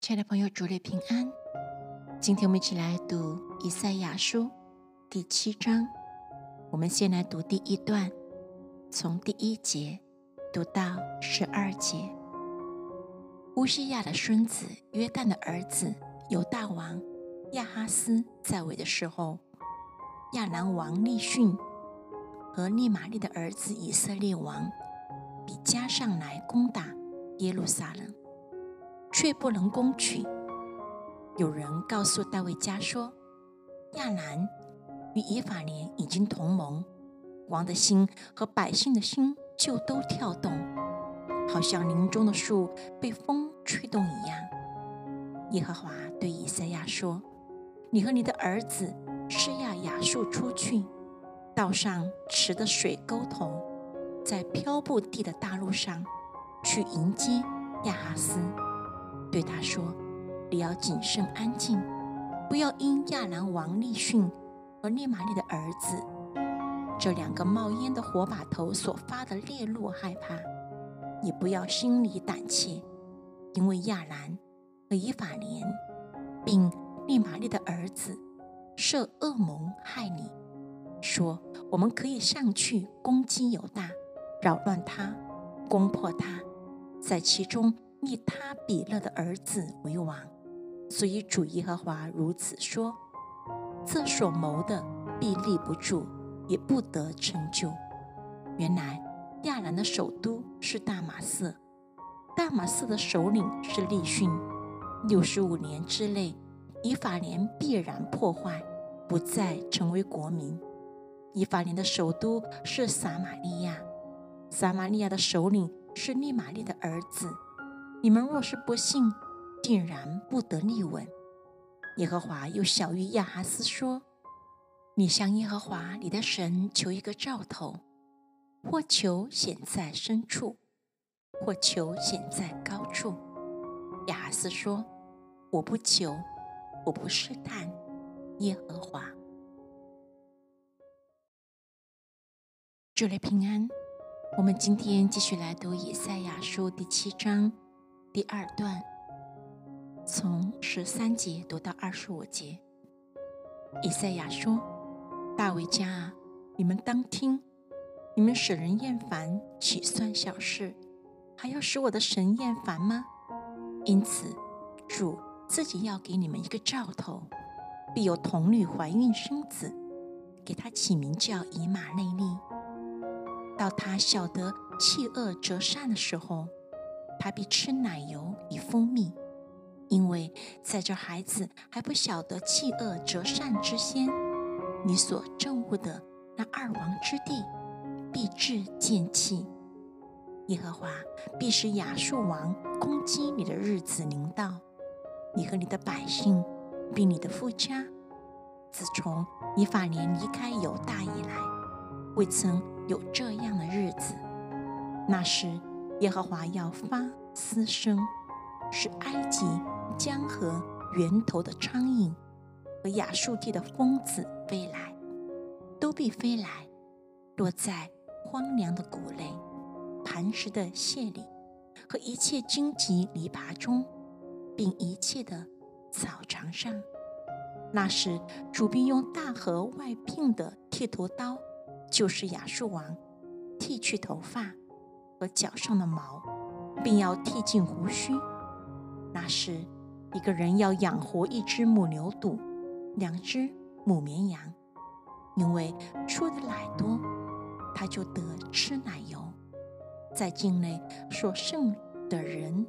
亲爱的朋友，主内平安。今天我们一起来读以赛亚书第七章。我们先来读第一段，从第一节读到十二节。乌西亚的孙子约旦的儿子犹大王亚哈斯在位的时候，亚兰王利逊和利玛利的儿子以色列王比加上来攻打耶路撒冷。却不能攻取。有人告诉大卫家说：“亚兰与以法莲已经同盟，王的心和百姓的心就都跳动，好像林中的树被风吹动一样。”耶和华对以赛亚说：“你和你的儿子施亚雅述出去，道上池的水沟头，在漂布地的大路上，去迎接亚哈斯。”对他说：“你要谨慎安静，不要因亚兰王利逊和利玛利的儿子这两个冒烟的火把头所发的烈怒害怕，也不要心里胆怯，因为亚兰和以法莲并利玛利的儿子设恶谋害你，说我们可以上去攻击犹大，扰乱他，攻破他，在其中。”立他比勒的儿子为王，所以主耶和华如此说：这所谋的必立不住，也不得成就。原来亚兰的首都是大马色，大马色的首领是利逊。六十五年之内，以法莲必然破坏，不再成为国民。以法莲的首都是撒玛利亚，撒玛利亚的首领是利玛利的儿子。你们若是不信，定然不得立稳。耶和华又小谕亚哈斯说：“你向耶和华你的神求一个兆头，或求显在深处，或求显在高处。”亚哈斯说：“我不求，我不试探耶和华。”祝你平安。我们今天继续来读以赛亚书第七章。第二段，从十三节读到二十五节。以赛亚说：“大卫家啊，你们当听！你们使人厌烦，岂算小事？还要使我的神厌烦吗？因此，主自己要给你们一个兆头：必有童女怀孕生子，给他起名叫以马内利。到他晓得弃恶择善的时候。”他必吃奶油与蜂蜜，因为在这孩子还不晓得弃恶择善之先，你所憎恶的那二王之地必至见弃。耶和华必使亚述王攻击你的日子临到，你和你的百姓，并你的夫家，自从以法莲离开犹大以来，未曾有这样的日子。那时。耶和华要发嘶声，使埃及江河源头的苍蝇和亚述地的蜂子飞来，都必飞来，落在荒凉的谷类、磐石的穴里和一切荆棘篱笆中，并一切的草场上。那时，主必用大河外聘的剃头刀，就是亚述王，剃去头发。和脚上的毛，并要剃尽胡须。那时，一个人要养活一只母牛犊，两只母绵羊，因为出的奶多，他就得吃奶油。在境内所剩的人，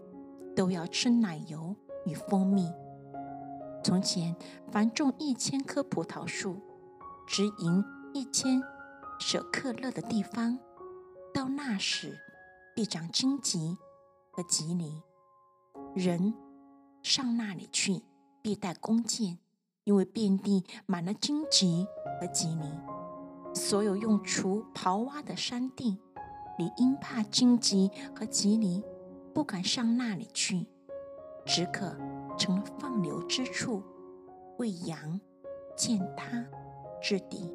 都要吃奶油与蜂蜜。从前，凡种一千棵葡萄树，只赢一千舍克勒的地方，到那时。必长荆棘和棘藜，人上那里去，必带弓箭，因为遍地满了荆棘和棘藜。所有用锄刨挖的山地，你因怕荆棘和棘藜，不敢上那里去，只可成了放牛之处，为羊践踏之地。